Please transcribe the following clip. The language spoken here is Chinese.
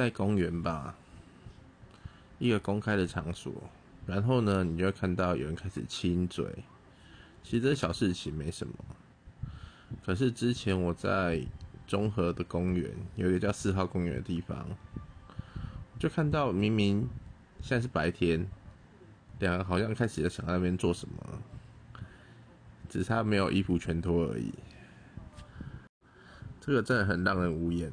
在公园吧，一个公开的场所，然后呢，你就会看到有人开始亲嘴。其实这小事情没什么，可是之前我在中和的公园，有一个叫四号公园的地方，就看到明明现在是白天，两个好像开始在想那边做什么，只是他没有衣服全脱而已。这个真的很让人无言。